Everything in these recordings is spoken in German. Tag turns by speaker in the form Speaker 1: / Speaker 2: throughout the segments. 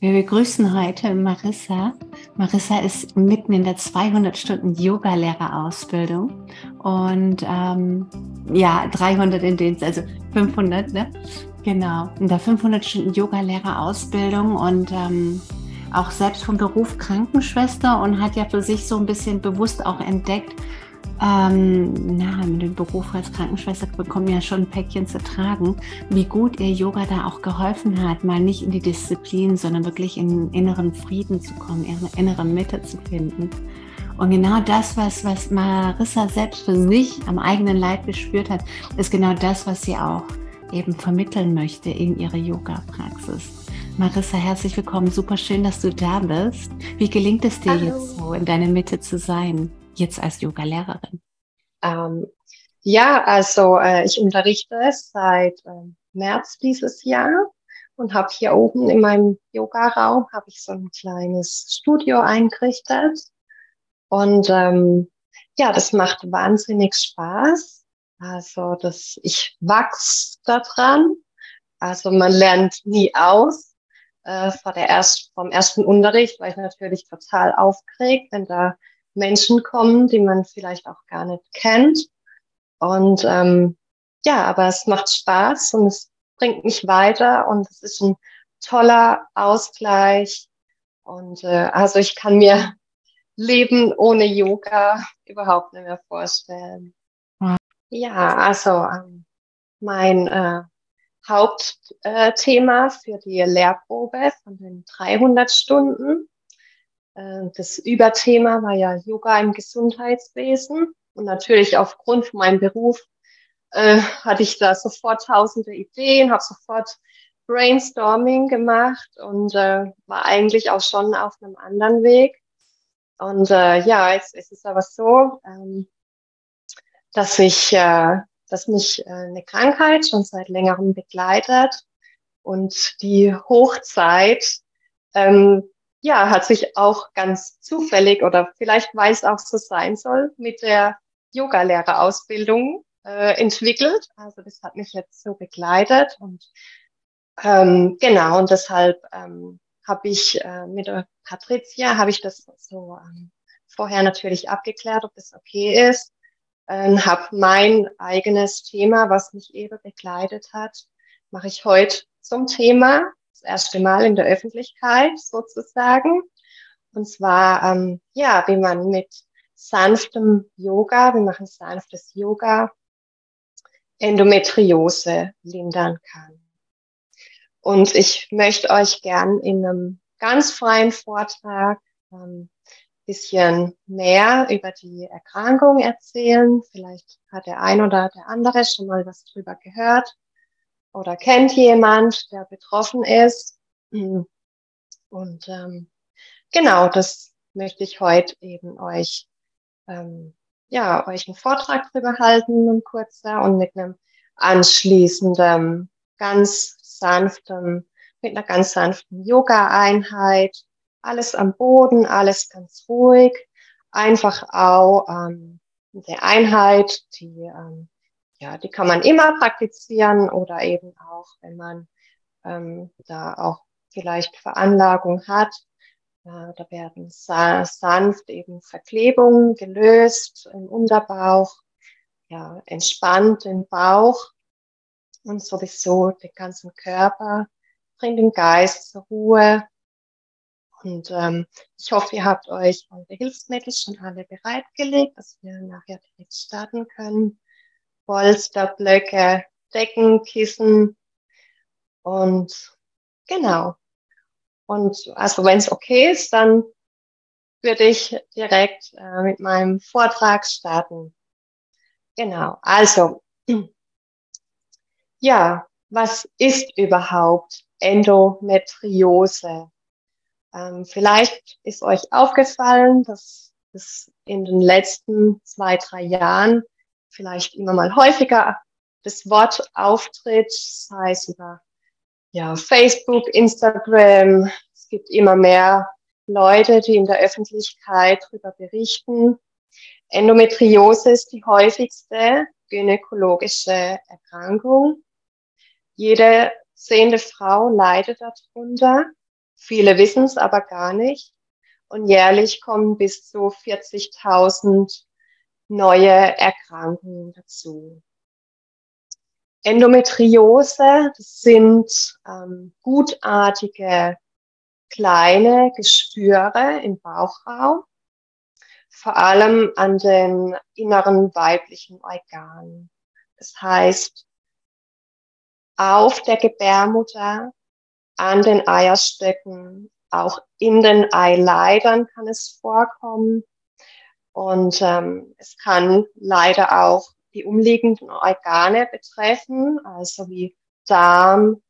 Speaker 1: Wir begrüßen heute Marissa. Marissa ist mitten in der 200 Stunden Yoga-Lehrerausbildung und ähm, ja, 300 in den, also 500, ne? Genau, in der 500 Stunden Yoga-Lehrerausbildung und ähm, auch selbst vom Beruf Krankenschwester und hat ja für sich so ein bisschen bewusst auch entdeckt, ähm, na, mit dem Beruf als Krankenschwester bekommen ja schon ein Päckchen zu tragen, wie gut ihr Yoga da auch geholfen hat, mal nicht in die Disziplin, sondern wirklich in inneren Frieden zu kommen, ihre innere Mitte zu finden. Und genau das, was, was Marissa selbst für sich am eigenen Leib gespürt hat, ist genau das, was sie auch eben vermitteln möchte in ihre Yoga-Praxis. Marissa, herzlich willkommen. Super schön, dass du da bist. Wie gelingt es dir Hallo. jetzt so, in deiner Mitte zu sein? Jetzt als Yoga-Lehrerin?
Speaker 2: Ähm, ja, also äh, ich unterrichte seit äh, März dieses Jahr und habe hier oben in meinem Yoga-Raum habe ich so ein kleines Studio eingerichtet und ähm, ja, das macht wahnsinnig Spaß. Also das, ich wachs daran. Also man lernt nie aus. Äh, vor der erst, vom ersten Unterricht war ich natürlich total aufgeregt, wenn da Menschen kommen, die man vielleicht auch gar nicht kennt. Und ähm, ja, aber es macht Spaß und es bringt mich weiter und es ist ein toller Ausgleich. Und äh, also ich kann mir Leben ohne Yoga überhaupt nicht mehr vorstellen. Ja, also ähm, mein äh, Hauptthema äh, für die Lehrprobe von den 300 Stunden das Überthema war ja Yoga im Gesundheitswesen. Und natürlich aufgrund von meinem Beruf äh, hatte ich da sofort tausende Ideen, habe sofort Brainstorming gemacht und äh, war eigentlich auch schon auf einem anderen Weg. Und äh, ja, jetzt, es ist aber so, ähm, dass ich, äh, dass mich äh, eine Krankheit schon seit längerem begleitet und die Hochzeit ähm, ja, hat sich auch ganz zufällig oder vielleicht weil es auch so sein soll, mit der Yogalehrerausbildung äh, entwickelt. Also das hat mich jetzt so begleitet und ähm, genau und deshalb ähm, habe ich äh, mit Patricia habe ich das so ähm, vorher natürlich abgeklärt, ob das okay ist. Ähm, habe mein eigenes Thema, was mich eben begleitet hat, mache ich heute zum Thema erste Mal in der Öffentlichkeit sozusagen. Und zwar, ähm, ja, wie man mit sanftem Yoga, wir machen sanftes Yoga, Endometriose lindern kann. Und ich möchte euch gern in einem ganz freien Vortrag ähm, bisschen mehr über die Erkrankung erzählen. Vielleicht hat der ein oder der andere schon mal was drüber gehört oder kennt jemand, der betroffen ist. Und ähm, genau, das möchte ich heute eben euch, ähm, ja, euch einen Vortrag drüber halten, ein kurzer und mit einem anschließenden, ganz sanften, mit einer ganz sanften Yoga-Einheit, alles am Boden, alles ganz ruhig, einfach auch ähm, der Einheit, die ähm, ja, die kann man immer praktizieren oder eben auch, wenn man ähm, da auch vielleicht Veranlagung hat. Äh, da werden sa sanft eben Verklebungen gelöst im Unterbauch, ja, entspannt den Bauch und sowieso den ganzen Körper, bringt den Geist zur Ruhe. Und ähm, ich hoffe, ihr habt euch eure Hilfsmittel schon alle bereitgelegt, dass wir nachher direkt starten können. Polsterblöcke, Decken, Kissen und genau. Und also wenn es okay ist, dann würde ich direkt äh, mit meinem Vortrag starten. Genau. Also, ja, was ist überhaupt Endometriose? Ähm, vielleicht ist euch aufgefallen, dass es in den letzten zwei, drei Jahren vielleicht immer mal häufiger das Wort auftritt, sei es über ja, Facebook, Instagram. Es gibt immer mehr Leute, die in der Öffentlichkeit darüber berichten. Endometriose ist die häufigste gynäkologische Erkrankung. Jede zehnte Frau leidet darunter. Viele wissen es aber gar nicht. Und jährlich kommen bis zu 40.000 neue Erkrankungen dazu. Endometriose, das sind ähm, gutartige kleine Geschwüre im Bauchraum, vor allem an den inneren weiblichen Organen. Das heißt, auf der Gebärmutter, an den Eierstöcken, auch in den Eileitern kann es vorkommen. Und ähm, es kann leider auch die umliegenden Organe betreffen, also wie Darm,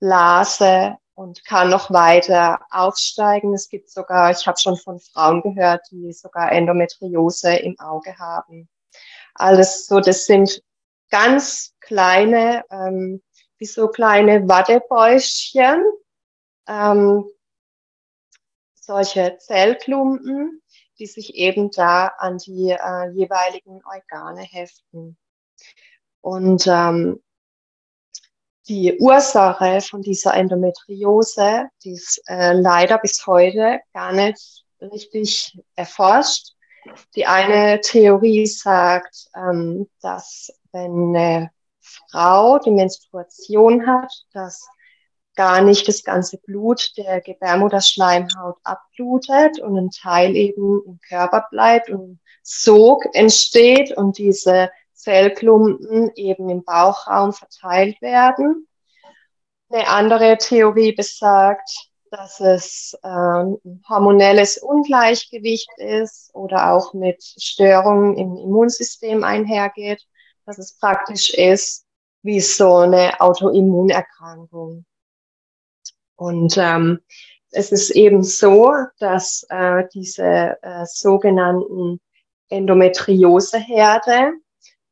Speaker 2: Blase und kann noch weiter aufsteigen. Es gibt sogar, ich habe schon von Frauen gehört, die sogar Endometriose im Auge haben. Alles so, das sind ganz kleine, ähm, wie so kleine Wattebäuschen, ähm, solche Zellklumpen, die sich eben da an die äh, jeweiligen Organe heften. Und ähm, die Ursache von dieser Endometriose, die ist äh, leider bis heute gar nicht richtig erforscht. Die eine Theorie sagt, ähm, dass wenn eine Frau die Menstruation hat, dass gar nicht das ganze Blut der Gebärmutterschleimhaut abblutet und ein Teil eben im Körper bleibt und Sog entsteht und diese Zellklumpen eben im Bauchraum verteilt werden. Eine andere Theorie besagt, dass es ähm, hormonelles Ungleichgewicht ist oder auch mit Störungen im Immunsystem einhergeht, dass es praktisch ist wie so eine Autoimmunerkrankung. Und ähm, es ist eben so, dass äh, diese äh, sogenannten Endometrioseherde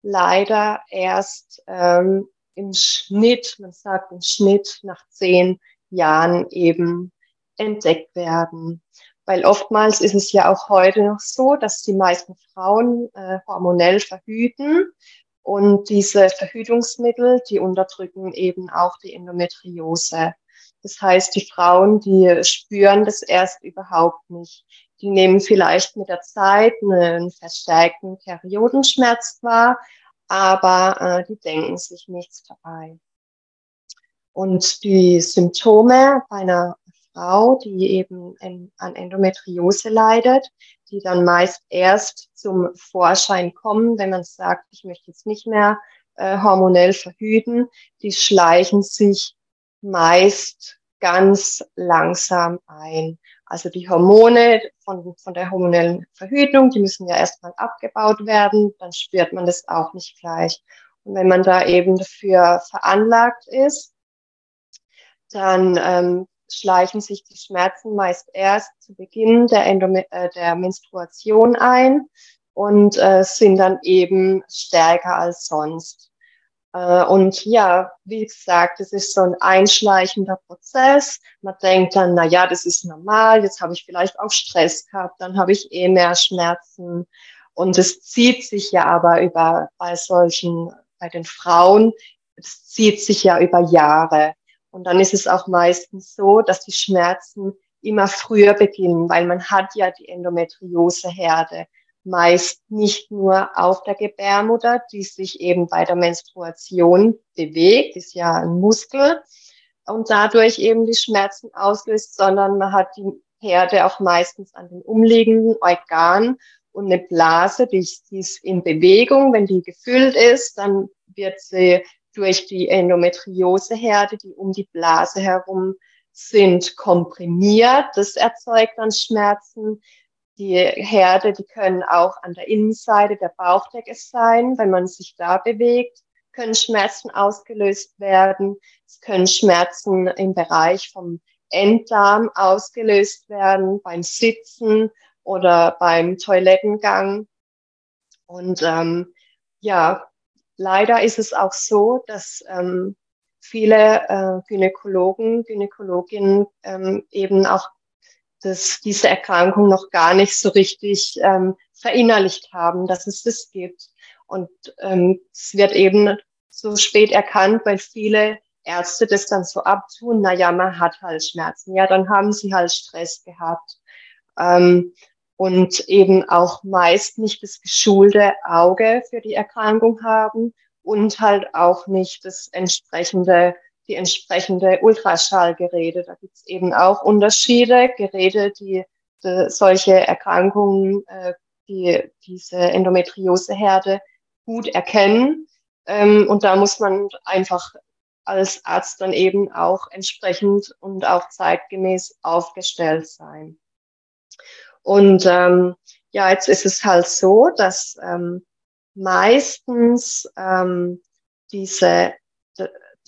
Speaker 2: leider erst ähm, im Schnitt, man sagt im Schnitt nach zehn Jahren eben entdeckt werden. Weil oftmals ist es ja auch heute noch so, dass die meisten Frauen äh, hormonell verhüten und diese Verhütungsmittel, die unterdrücken eben auch die Endometriose. Das heißt, die Frauen, die spüren das erst überhaupt nicht. Die nehmen vielleicht mit der Zeit einen verstärkten Periodenschmerz wahr, aber äh, die denken sich nichts dabei. Und die Symptome bei einer Frau, die eben an Endometriose leidet, die dann meist erst zum Vorschein kommen, wenn man sagt, ich möchte jetzt nicht mehr äh, hormonell verhüten, die schleichen sich meist ganz langsam ein. Also die Hormone von, von der hormonellen Verhütung, die müssen ja erstmal abgebaut werden, dann spürt man das auch nicht gleich. Und wenn man da eben dafür veranlagt ist, dann ähm, schleichen sich die Schmerzen meist erst zu Beginn der, Endome äh, der Menstruation ein und äh, sind dann eben stärker als sonst. Äh, und ja, wie gesagt, es ist so ein einschleichender Prozess. Man denkt dann, na ja, das ist normal. Jetzt habe ich vielleicht auch Stress gehabt, dann habe ich eh mehr Schmerzen. Und es zieht sich ja aber über bei solchen, bei den Frauen, es zieht sich ja über Jahre. Und dann ist es auch meistens so, dass die Schmerzen immer früher beginnen, weil man hat ja die Endometrioseherde meist nicht nur auf der Gebärmutter, die sich eben bei der Menstruation bewegt, ist ja ein Muskel und dadurch eben die Schmerzen auslöst, sondern man hat die Herde auch meistens an den umliegenden Organen und eine Blase, die, ist in Bewegung. Wenn die gefüllt ist, dann wird sie durch die Endometrioseherde, die um die Blase herum sind, komprimiert. Das erzeugt dann Schmerzen. Die Herde, die können auch an der Innenseite der Bauchdecke sein. Wenn man sich da bewegt, können Schmerzen ausgelöst werden. Es können Schmerzen im Bereich vom Enddarm ausgelöst werden, beim Sitzen oder beim Toilettengang. Und ähm, ja, leider ist es auch so, dass ähm, viele äh, Gynäkologen, Gynäkologinnen ähm, eben auch das, diese Erkrankung noch gar nicht so richtig ähm, verinnerlicht haben, dass es das gibt. Und ähm, es wird eben so spät erkannt, weil viele Ärzte das dann so abtun, na ja, man hat halt Schmerzen, ja, dann haben sie halt Stress gehabt. Ähm, und eben auch meist nicht das geschulte Auge für die Erkrankung haben und halt auch nicht das entsprechende, die entsprechende Ultraschallgeräte. Da gibt es eben auch Unterschiede, Geräte, die, die solche Erkrankungen, äh, die diese Endometrioseherde gut erkennen. Ähm, und da muss man einfach als Arzt dann eben auch entsprechend und auch zeitgemäß aufgestellt sein. Und ähm, ja, jetzt ist es halt so, dass ähm, meistens ähm, diese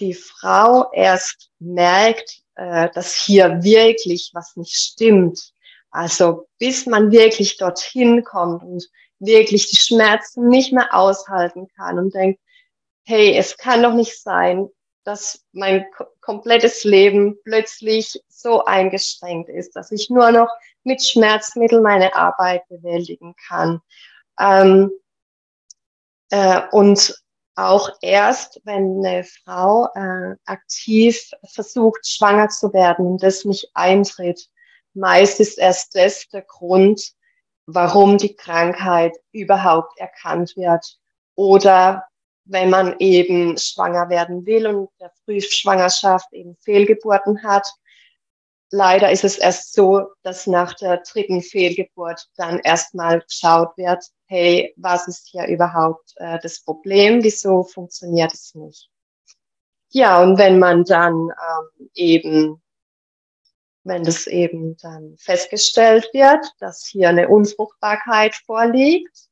Speaker 2: die Frau erst merkt, äh, dass hier wirklich was nicht stimmt. Also bis man wirklich dorthin kommt und wirklich die Schmerzen nicht mehr aushalten kann und denkt, hey, es kann doch nicht sein, dass mein komplettes Leben plötzlich so eingeschränkt ist, dass ich nur noch mit Schmerzmitteln meine Arbeit bewältigen kann. Ähm, äh, und auch erst, wenn eine Frau äh, aktiv versucht, schwanger zu werden und das nicht eintritt, meist ist erst das der Grund, warum die Krankheit überhaupt erkannt wird. Oder wenn man eben schwanger werden will und der Frühschwangerschaft eben Fehlgeburten hat. Leider ist es erst so, dass nach der dritten Fehlgeburt dann erstmal geschaut wird, hey, was ist hier überhaupt äh, das Problem? Wieso funktioniert es nicht? Ja, und wenn man dann ähm, eben, wenn das eben dann festgestellt wird, dass hier eine Unfruchtbarkeit vorliegt,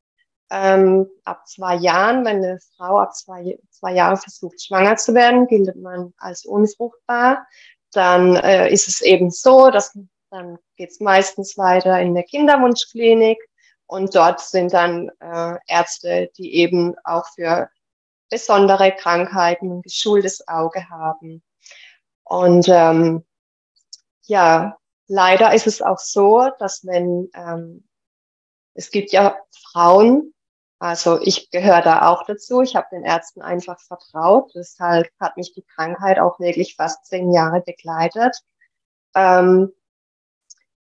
Speaker 2: ähm, ab zwei Jahren, wenn eine Frau ab zwei, zwei Jahren versucht, schwanger zu werden, gilt man als unfruchtbar. Dann äh, ist es eben so, dass dann geht es meistens weiter in der Kinderwunschklinik und dort sind dann äh, Ärzte, die eben auch für besondere Krankheiten ein geschultes Auge haben. Und ähm, ja, leider ist es auch so, dass wenn ähm, es gibt ja Frauen, also ich gehöre da auch dazu. Ich habe den Ärzten einfach vertraut. Deshalb hat mich die Krankheit auch wirklich fast zehn Jahre begleitet. Ähm,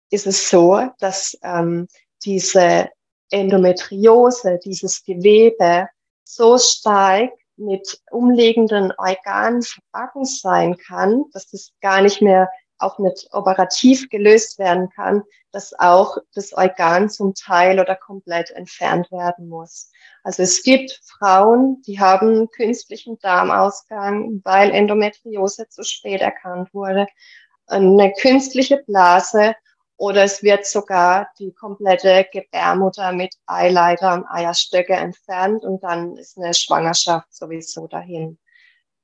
Speaker 2: ist es so, dass ähm, diese Endometriose, dieses Gewebe so stark mit umliegenden Organen verbacken sein kann, dass es gar nicht mehr auch nicht operativ gelöst werden kann, dass auch das Organ zum Teil oder komplett entfernt werden muss. Also es gibt Frauen, die haben künstlichen Darmausgang, weil Endometriose zu spät erkannt wurde, eine künstliche Blase oder es wird sogar die komplette Gebärmutter mit Eileiter und Eierstöcke entfernt und dann ist eine Schwangerschaft sowieso dahin.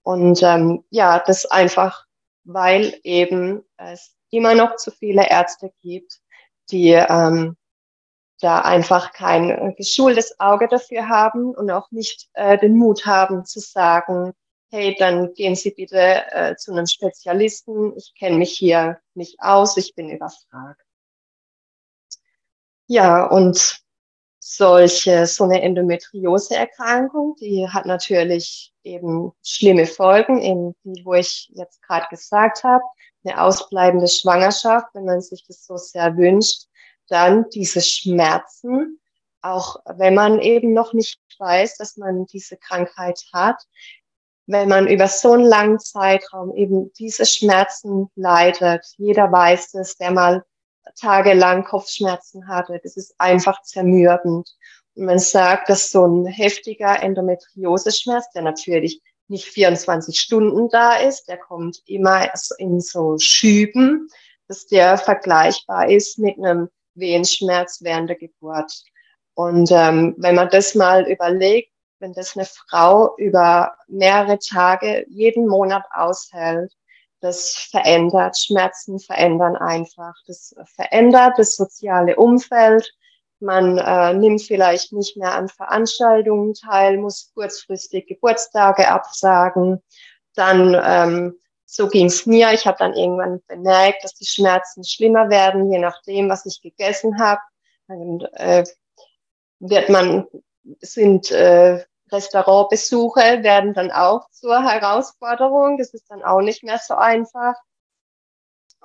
Speaker 2: Und ähm, ja, das einfach weil eben es immer noch zu viele Ärzte gibt, die ähm, da einfach kein geschultes Auge dafür haben und auch nicht äh, den Mut haben zu sagen, hey, dann gehen Sie bitte äh, zu einem Spezialisten, ich kenne mich hier nicht aus, ich bin überfragt. Ja, und solche, so eine Endometriose-Erkrankung, die hat natürlich eben schlimme Folgen, eben die, wo ich jetzt gerade gesagt habe, eine ausbleibende Schwangerschaft, wenn man sich das so sehr wünscht, dann diese Schmerzen, auch wenn man eben noch nicht weiß, dass man diese Krankheit hat, wenn man über so einen langen Zeitraum eben diese Schmerzen leidet, jeder weiß es, der mal tagelang Kopfschmerzen hatte. Das ist einfach zermürbend. Und man sagt, dass so ein heftiger Endometrioseschmerz, der natürlich nicht 24 Stunden da ist, der kommt immer in so Schüben, dass der vergleichbar ist mit einem Wehenschmerz während der Geburt. Und ähm, wenn man das mal überlegt, wenn das eine Frau über mehrere Tage jeden Monat aushält, das verändert. Schmerzen verändern einfach. Das verändert das soziale Umfeld. Man äh, nimmt vielleicht nicht mehr an Veranstaltungen teil, muss kurzfristig Geburtstage absagen. Dann, ähm, so ging es mir. Ich habe dann irgendwann bemerkt, dass die Schmerzen schlimmer werden, je nachdem, was ich gegessen habe. Dann äh, wird man, sind äh, Restaurantbesuche werden dann auch zur Herausforderung. Das ist dann auch nicht mehr so einfach.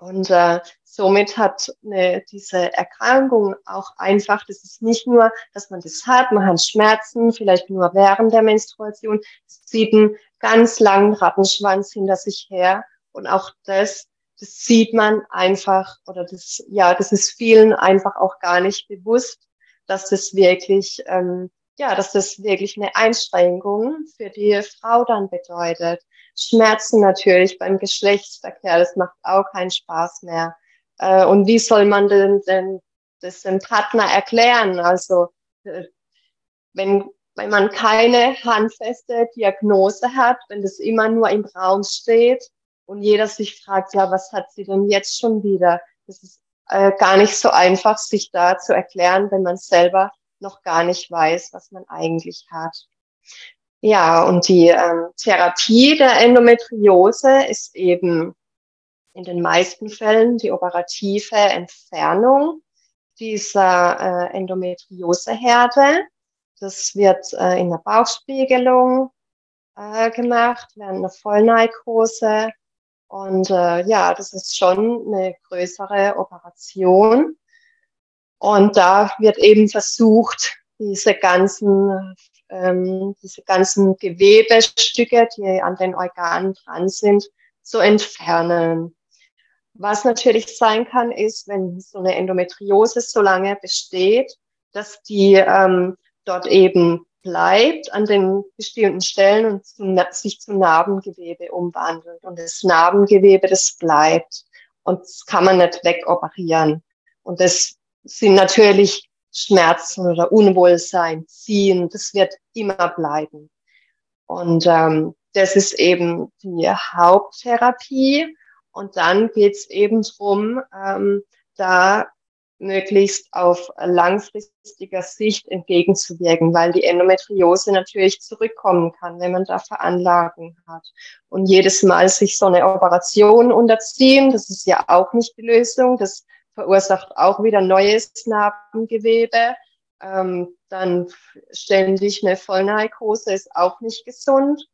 Speaker 2: Und äh, somit hat eine, diese Erkrankung auch einfach, das ist nicht nur, dass man das hat, man hat Schmerzen, vielleicht nur während der Menstruation, es zieht einen ganz langen Rattenschwanz hinter sich her. Und auch das, das sieht man einfach, oder das, ja, das ist vielen einfach auch gar nicht bewusst, dass das wirklich ähm, ja, dass das wirklich eine Einschränkung für die Frau dann bedeutet. Schmerzen natürlich beim Geschlechtsverkehr, das macht auch keinen Spaß mehr. Äh, und wie soll man denn, denn das dem Partner erklären? Also, äh, wenn, wenn man keine handfeste Diagnose hat, wenn das immer nur im Raum steht und jeder sich fragt, ja, was hat sie denn jetzt schon wieder? Das ist äh, gar nicht so einfach, sich da zu erklären, wenn man selber noch gar nicht weiß, was man eigentlich hat. Ja, und die ähm, Therapie der Endometriose ist eben in den meisten Fällen die operative Entfernung dieser äh, Endometrioseherde. Das wird äh, in der Bauchspiegelung äh, gemacht, während einer Vollnarkose. Und äh, ja, das ist schon eine größere Operation. Und da wird eben versucht, diese ganzen, ähm, diese ganzen Gewebestücke, die an den Organen dran sind, zu entfernen. Was natürlich sein kann, ist, wenn so eine Endometriose so lange besteht, dass die ähm, dort eben bleibt an den bestimmten Stellen und zu, sich zu Narbengewebe umwandelt. Und das Narbengewebe, das bleibt. Und das kann man nicht wegoperieren. Und das sind natürlich Schmerzen oder Unwohlsein, Ziehen, das wird immer bleiben. Und ähm, das ist eben die Haupttherapie. Und dann geht's eben drum, ähm, da möglichst auf langfristiger Sicht entgegenzuwirken, weil die Endometriose natürlich zurückkommen kann, wenn man da Veranlagung hat. Und jedes Mal sich so eine Operation unterziehen, das ist ja auch nicht die Lösung. Das verursacht auch wieder neues Narbengewebe. Ähm, dann ständig eine Vollnarkose ist auch nicht gesund.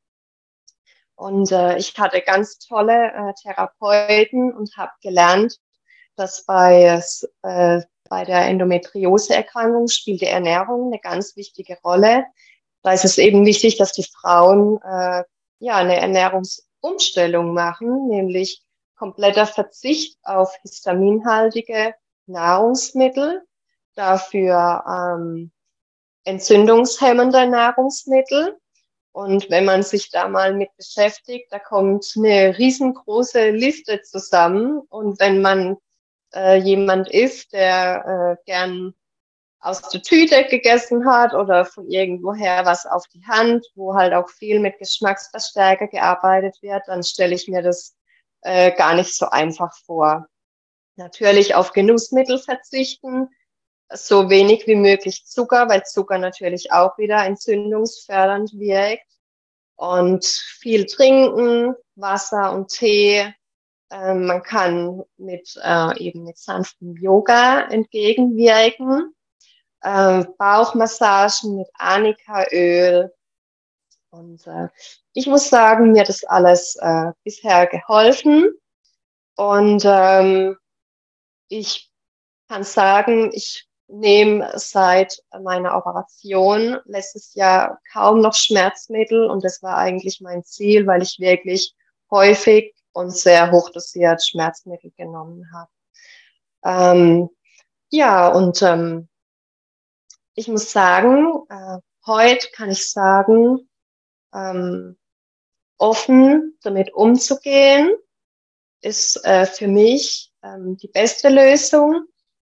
Speaker 2: Und äh, ich hatte ganz tolle äh, Therapeuten und habe gelernt, dass bei, äh, bei der Endometriose-Erkrankung spielt die Ernährung eine ganz wichtige Rolle. Da ist es eben wichtig, dass die Frauen äh, ja eine Ernährungsumstellung machen, nämlich kompletter Verzicht auf histaminhaltige Nahrungsmittel, dafür ähm, entzündungshemmende Nahrungsmittel. Und wenn man sich da mal mit beschäftigt, da kommt eine riesengroße Liste zusammen. Und wenn man äh, jemand ist, der äh, gern aus der Tüte gegessen hat oder von irgendwoher was auf die Hand, wo halt auch viel mit Geschmacksverstärker gearbeitet wird, dann stelle ich mir das äh, gar nicht so einfach vor. Natürlich auf Genussmittel verzichten, so wenig wie möglich Zucker, weil Zucker natürlich auch wieder entzündungsfördernd wirkt. Und viel trinken, Wasser und Tee. Äh, man kann mit äh, eben mit sanftem Yoga entgegenwirken. Äh, Bauchmassagen mit Anikaöl, und äh, ich muss sagen, mir hat das alles äh, bisher geholfen. Und ähm, ich kann sagen, ich nehme seit meiner Operation letztes Jahr kaum noch Schmerzmittel und das war eigentlich mein Ziel, weil ich wirklich häufig und sehr hochdosiert Schmerzmittel genommen habe. Ähm, ja, und ähm, ich muss sagen, äh, heute kann ich sagen, ähm, offen damit umzugehen, ist äh, für mich ähm, die beste Lösung,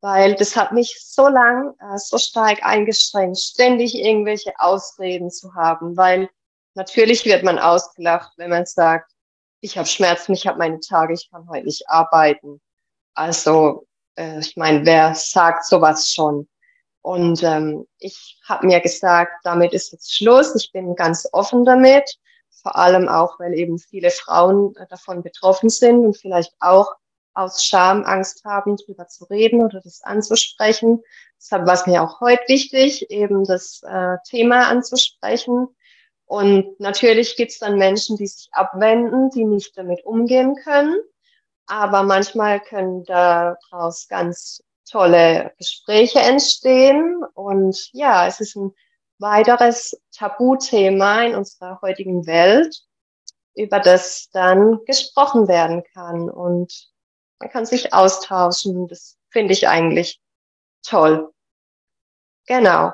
Speaker 2: weil das hat mich so lang, äh, so stark eingeschränkt, ständig irgendwelche Ausreden zu haben, weil natürlich wird man ausgelacht, wenn man sagt, ich habe Schmerzen, ich habe meine Tage, ich kann heute nicht arbeiten. Also äh, ich meine, wer sagt sowas schon? Und ähm, ich habe mir gesagt, damit ist jetzt Schluss. Ich bin ganz offen damit, vor allem auch, weil eben viele Frauen äh, davon betroffen sind und vielleicht auch aus Scham Angst haben, drüber zu reden oder das anzusprechen. Deshalb war es mir auch heute wichtig, eben das äh, Thema anzusprechen. Und natürlich gibt es dann Menschen, die sich abwenden, die nicht damit umgehen können. Aber manchmal können daraus ganz tolle Gespräche entstehen. Und ja, es ist ein weiteres Tabuthema in unserer heutigen Welt, über das dann gesprochen werden kann. Und man kann sich austauschen. Das finde ich eigentlich toll. Genau.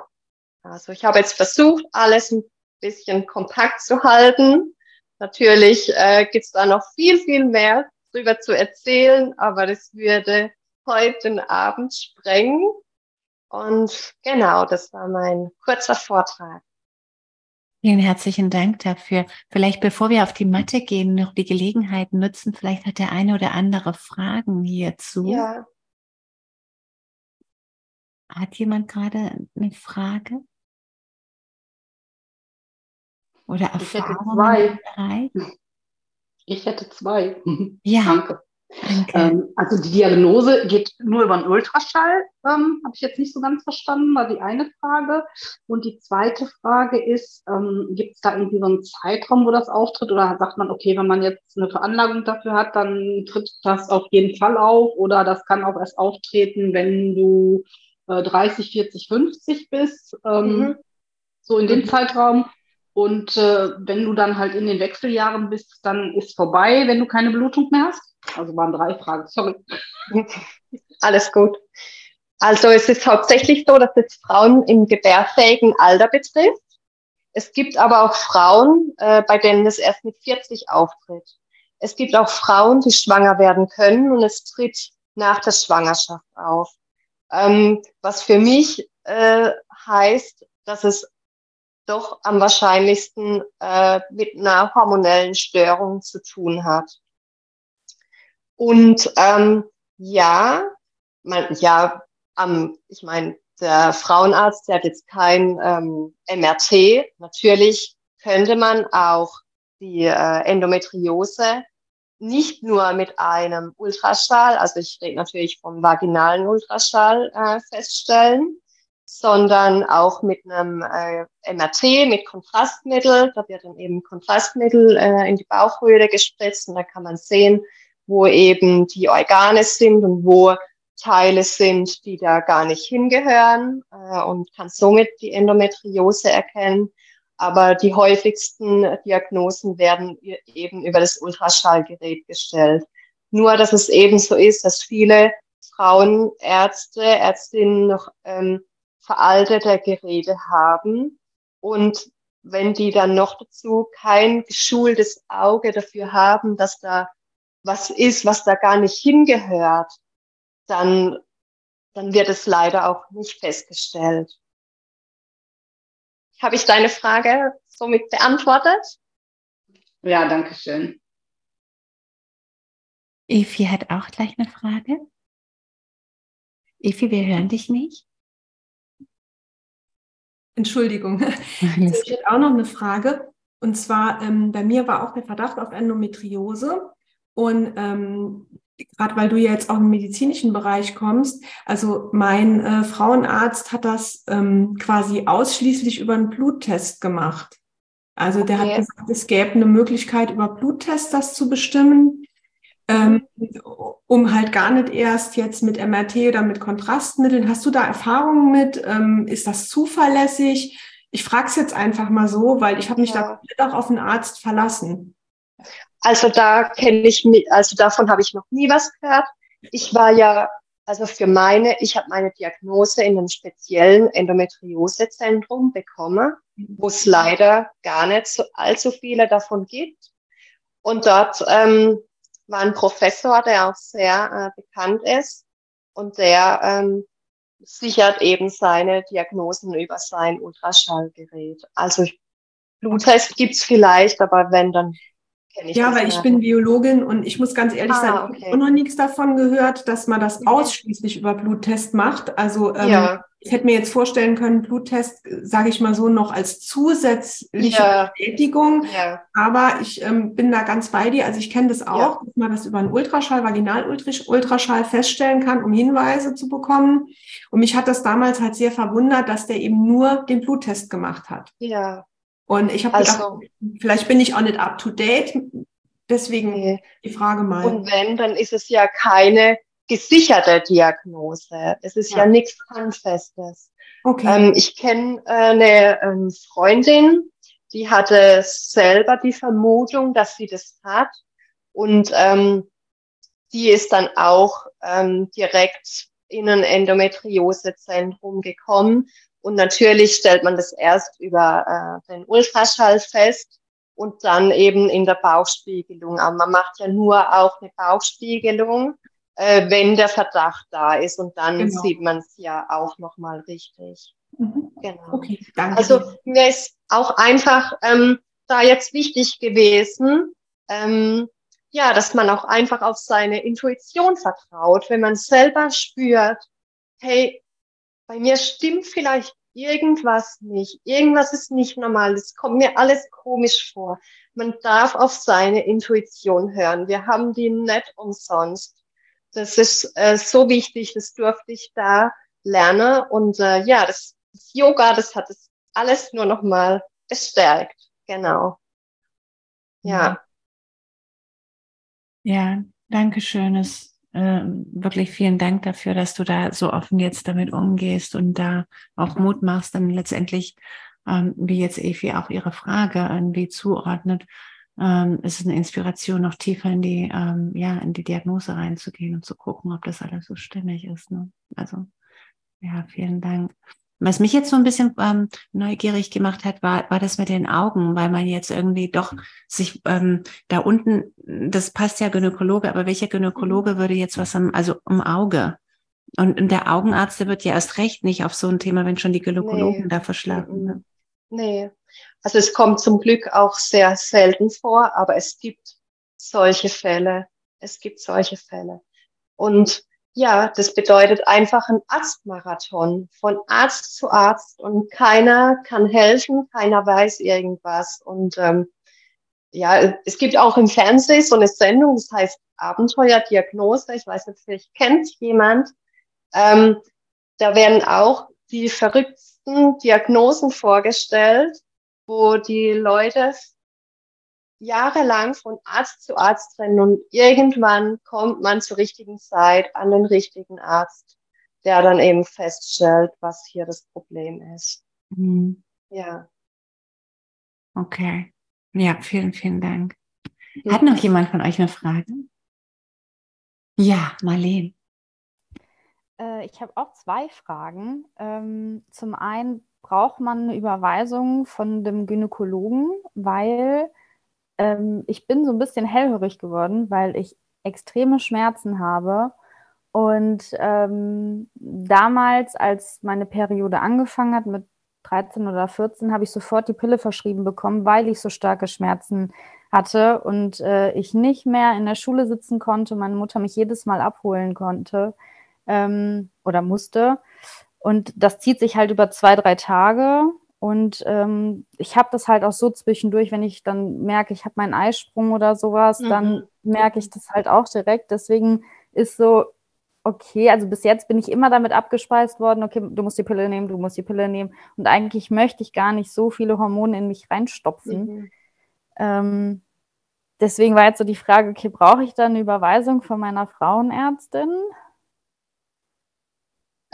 Speaker 2: Also ich habe jetzt versucht, alles ein bisschen kompakt zu halten. Natürlich äh, gibt es da noch viel, viel mehr drüber zu erzählen, aber das würde heute Abend sprengen. Und genau, das war mein kurzer Vortrag.
Speaker 1: Vielen herzlichen Dank dafür. Vielleicht bevor wir auf die Matte gehen, noch die Gelegenheit nutzen. Vielleicht hat der eine oder andere Fragen hierzu. Ja. Hat jemand gerade eine Frage? Oder
Speaker 3: Erfahrungen ich hätte zwei. Ich hätte zwei. Ja. Danke. Ähm, also die Diagnose geht nur über den Ultraschall, ähm, habe ich jetzt nicht so ganz verstanden, war die eine Frage. Und die zweite Frage ist, ähm, gibt es da irgendwie so einen Zeitraum, wo das auftritt? Oder sagt man, okay, wenn man jetzt eine Veranlagung dafür hat, dann tritt das auf jeden Fall auf? Oder das kann auch erst auftreten, wenn du äh, 30, 40, 50 bist? Ähm, mhm. So in dem mhm. Zeitraum. Und äh, wenn du dann halt in den Wechseljahren bist, dann ist vorbei, wenn du keine Blutung mehr hast? Also waren drei Fragen, sorry.
Speaker 2: Alles gut. Also es ist hauptsächlich so, dass es Frauen im gebärfähigen Alter betrifft. Es gibt aber auch Frauen, äh, bei denen es erst mit 40 auftritt. Es gibt auch Frauen, die schwanger werden können und es tritt nach der Schwangerschaft auf. Ähm, was für mich äh, heißt, dass es doch am wahrscheinlichsten äh, mit einer hormonellen Störung zu tun hat. Und ähm, ja, man, ja, ähm, ich meine, der Frauenarzt, der hat jetzt kein ähm, MRT. Natürlich könnte man auch die äh, Endometriose nicht nur mit einem Ultraschall, also ich rede natürlich vom vaginalen Ultraschall, äh, feststellen, sondern auch mit einem äh, MRT, mit Kontrastmittel. Da wird dann eben Kontrastmittel äh, in die Bauchhöhle gespritzt und da kann man sehen, wo eben die Organe sind und wo Teile sind, die da gar nicht hingehören äh, und kann somit die Endometriose erkennen. Aber die häufigsten Diagnosen werden eben über das Ultraschallgerät gestellt. Nur, dass es eben so ist, dass viele Frauenärzte, Ärztinnen noch ähm, veraltete Geräte haben. Und wenn die dann noch dazu kein geschultes Auge dafür haben, dass da was ist, was da gar nicht hingehört, dann, dann wird es leider auch nicht festgestellt. Habe ich deine Frage somit beantwortet?
Speaker 3: Ja, danke schön.
Speaker 1: Efi hat auch gleich eine Frage. Efi, wir hören dich nicht.
Speaker 4: Entschuldigung. Ich hätte auch noch eine Frage. Und zwar, ähm, bei mir war auch der Verdacht auf Endometriose. Und ähm, gerade weil du ja jetzt auch im medizinischen Bereich kommst, also mein äh, Frauenarzt hat das ähm, quasi ausschließlich über einen Bluttest gemacht. Also der okay. hat gesagt, es gäbe eine Möglichkeit, über Bluttest das zu bestimmen ähm, um halt gar nicht erst jetzt mit MRT oder mit Kontrastmitteln. Hast du da Erfahrungen mit? Ähm, ist das zuverlässig? Ich frage es jetzt einfach mal so, weil ich habe mich ja. da komplett auch auf den Arzt verlassen.
Speaker 2: Also da kenne ich mich, also davon habe ich noch nie was gehört. Ich war ja, also für meine, ich habe meine Diagnose in einem speziellen Endometriosezentrum bekommen, wo es leider gar nicht so allzu viele davon gibt. Und dort ähm, war ein Professor, der auch sehr äh, bekannt ist und der ähm, sichert eben seine Diagnosen über sein Ultraschallgerät. Also Bluttest gibt's vielleicht, aber wenn, dann
Speaker 4: ich ja, weil ich bin Biologin und ich muss ganz ehrlich ah, sagen, okay. ich habe noch nichts davon gehört, dass man das ausschließlich über Bluttest macht. Also ähm, ja. Ich hätte mir jetzt vorstellen können, Bluttest, sage ich mal so, noch als zusätzliche ja. Bestätigung. Ja. Aber ich ähm, bin da ganz bei dir. Also ich kenne das auch, dass man das über einen Ultraschall, Vaginal-Ultraschall feststellen kann, um Hinweise zu bekommen. Und mich hat das damals halt sehr verwundert, dass der eben nur den Bluttest gemacht hat.
Speaker 2: Ja,
Speaker 4: Und ich habe also, gedacht, vielleicht bin ich auch nicht up to date. Deswegen nee. die Frage mal.
Speaker 2: Und wenn, dann ist es ja keine gesicherte Diagnose. Es ist ja, ja nichts Handfestes. Okay. Ähm, ich kenne äh, eine ähm, Freundin, die hatte selber die Vermutung, dass sie das hat. Und ähm, die ist dann auch ähm, direkt in ein Endometriosezentrum gekommen. Und natürlich stellt man das erst über äh, den Ultraschall fest und dann eben in der Bauchspiegelung. Aber man macht ja nur auch eine Bauchspiegelung, äh, wenn der Verdacht da ist. Und dann genau. sieht man es ja auch nochmal richtig. Mhm. Genau. Okay, danke. Also mir ist auch einfach ähm, da jetzt wichtig gewesen, ähm, ja, dass man auch einfach auf seine Intuition vertraut, wenn man selber spürt, hey, bei mir stimmt vielleicht irgendwas nicht, irgendwas ist nicht normal, das kommt mir alles komisch vor. Man darf auf seine Intuition hören. Wir haben die nicht umsonst. Das ist äh, so wichtig, das durfte ich da lernen. Und äh, ja, das, das Yoga, das hat es alles nur noch mal bestärkt. Genau. Ja.
Speaker 1: Ja, danke schön. Es, äh, wirklich vielen Dank dafür, dass du da so offen jetzt damit umgehst und da auch Mut machst, dann letztendlich, ähm, wie jetzt Evi auch ihre Frage irgendwie zuordnet, ähm, ist es eine Inspiration, noch tiefer in die, ähm, ja, in die Diagnose reinzugehen und zu gucken, ob das alles so stimmig ist. Ne? Also, ja, vielen Dank. Was mich jetzt so ein bisschen ähm, neugierig gemacht hat, war, war das mit den Augen, weil man jetzt irgendwie doch sich ähm, da unten, das passt ja Gynäkologe, aber welcher Gynäkologe mhm. würde jetzt was am, also im Auge? Und, und der Augenarzt, der wird ja erst recht nicht auf so ein Thema, wenn schon die Gynäkologen nee. da verschlafen. Ne?
Speaker 2: Nee. Also es kommt zum Glück auch sehr selten vor, aber es gibt solche Fälle. Es gibt solche Fälle. Und ja, das bedeutet einfach ein Arztmarathon von Arzt zu Arzt und keiner kann helfen, keiner weiß irgendwas. Und ähm, ja, es gibt auch im Fernsehen so eine Sendung, das heißt Abenteuerdiagnose. Ich weiß nicht, vielleicht kennt jemand. Ähm, da werden auch die verrücktesten Diagnosen vorgestellt, wo die Leute jahrelang von Arzt zu Arzt rennen und irgendwann kommt man zur richtigen Zeit an den richtigen Arzt, der dann eben feststellt, was hier das Problem ist. Mhm. Ja.
Speaker 1: Okay. Ja, vielen, vielen Dank. Hat noch jemand von euch eine Frage? Ja, Marlene.
Speaker 5: Äh, ich habe auch zwei Fragen. Ähm, zum einen braucht man eine Überweisung von dem Gynäkologen, weil ähm, ich bin so ein bisschen hellhörig geworden, weil ich extreme Schmerzen habe. Und ähm, damals, als meine Periode angefangen hat, mit 13 oder 14, habe ich sofort die Pille verschrieben bekommen, weil ich so starke Schmerzen hatte und äh, ich nicht mehr in der Schule sitzen konnte, meine Mutter mich jedes Mal abholen konnte ähm, oder musste. Und das zieht sich halt über zwei, drei Tage. Und ähm, ich habe das halt auch so zwischendurch, wenn ich dann merke, ich habe meinen Eisprung oder sowas, mhm. dann merke ich das halt auch direkt. Deswegen ist so, okay, also bis jetzt bin ich immer damit abgespeist worden, okay, du musst die Pille nehmen, du musst die Pille nehmen. Und eigentlich möchte ich gar nicht so viele Hormone in mich reinstopfen. Mhm. Ähm, deswegen war jetzt so die Frage, okay, brauche ich da eine Überweisung von meiner Frauenärztin?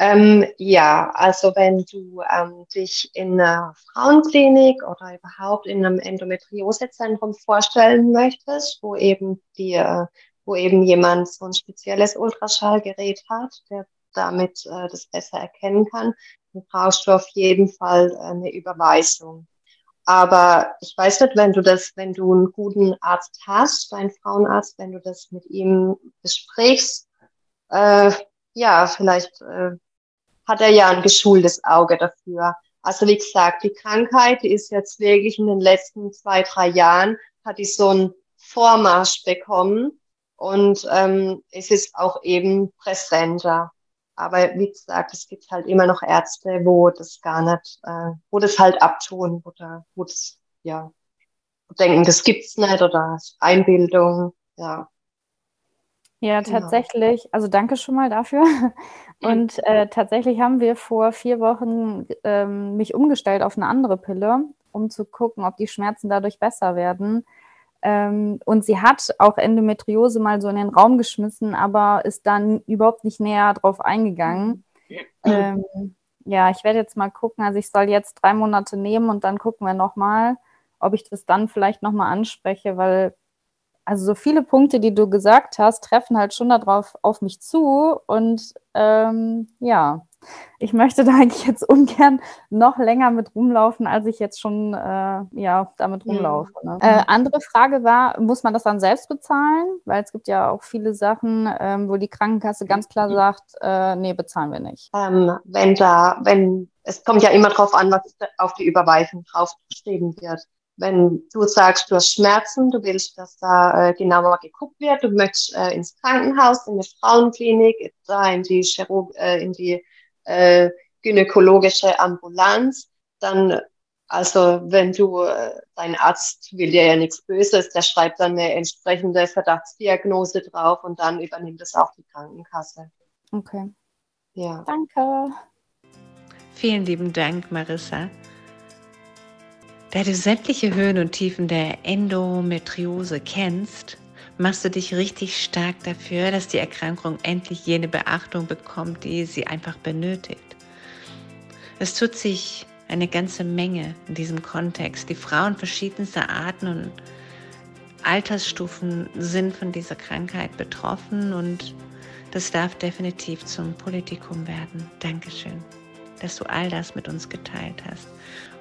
Speaker 2: Ähm, ja, also wenn du ähm, dich in einer Frauenklinik oder überhaupt in einem Endometriosezentrum vorstellen möchtest, wo eben dir, wo eben jemand so ein spezielles Ultraschallgerät hat, der damit äh, das besser erkennen kann, dann brauchst du auf jeden Fall äh, eine Überweisung. Aber ich weiß nicht, wenn du das, wenn du einen guten Arzt hast, deinen Frauenarzt, wenn du das mit ihm besprichst, äh, ja, vielleicht äh, hat er ja ein geschultes Auge dafür. Also wie gesagt, die Krankheit, die ist jetzt wirklich in den letzten zwei, drei Jahren, hat die so einen Vormarsch bekommen und ähm, es ist auch eben präsenter. Aber wie gesagt, es gibt halt immer noch Ärzte, wo das gar nicht, äh, wo das halt abtun oder wo das, ja, denken, das gibt's nicht oder Einbildung, ja.
Speaker 5: Ja, genau. tatsächlich. Also danke schon mal dafür. Und äh, tatsächlich haben wir vor vier Wochen ähm, mich umgestellt auf eine andere Pille. um zu gucken, ob die Schmerzen dadurch besser werden. Ähm, und sie hat auch Endometriose mal so in den Raum geschmissen, aber ist dann überhaupt nicht näher drauf eingegangen. Ähm, ja, ich werde jetzt mal gucken. Also ich soll jetzt drei Monate nehmen und dann gucken wir nochmal, ob ich das dann vielleicht nochmal anspreche, weil also so viele Punkte, die du gesagt hast, treffen halt schon darauf auf mich zu. Und ähm, ja, ich möchte da eigentlich jetzt ungern noch länger mit rumlaufen, als ich jetzt schon äh, ja, damit rumlaufe. Ne? Äh, andere Frage war, muss man das dann selbst bezahlen? Weil es gibt ja auch viele Sachen, ähm, wo die Krankenkasse ganz klar sagt, äh, nee, bezahlen wir nicht.
Speaker 2: Ähm, wenn da, wenn, es kommt ja immer darauf an, was auf die Überweisung draufgeschrieben wird wenn du sagst, du hast Schmerzen, du willst, dass da äh, genauer geguckt wird, du möchtest äh, ins Krankenhaus, in eine Frauenklinik, da in die, Chirurg äh, in die äh, gynäkologische Ambulanz, dann, also wenn du, äh, dein Arzt will dir ja nichts Böses, der schreibt dann eine entsprechende Verdachtsdiagnose drauf und dann übernimmt es auch die Krankenkasse.
Speaker 5: Okay.
Speaker 2: Ja.
Speaker 5: Danke.
Speaker 1: Vielen lieben Dank, Marissa. Da du sämtliche Höhen und Tiefen der Endometriose kennst, machst du dich richtig stark dafür, dass die Erkrankung endlich jene Beachtung bekommt, die sie einfach benötigt. Es tut sich eine ganze Menge in diesem Kontext. Die Frauen verschiedenster Arten und Altersstufen sind von dieser Krankheit betroffen und das darf definitiv zum Politikum werden. Dankeschön, dass du all das mit uns geteilt hast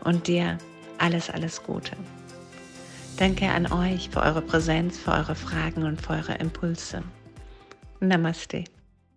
Speaker 1: und dir alles, alles Gute. Danke an euch für eure Präsenz, für eure Fragen und für eure Impulse. Namaste.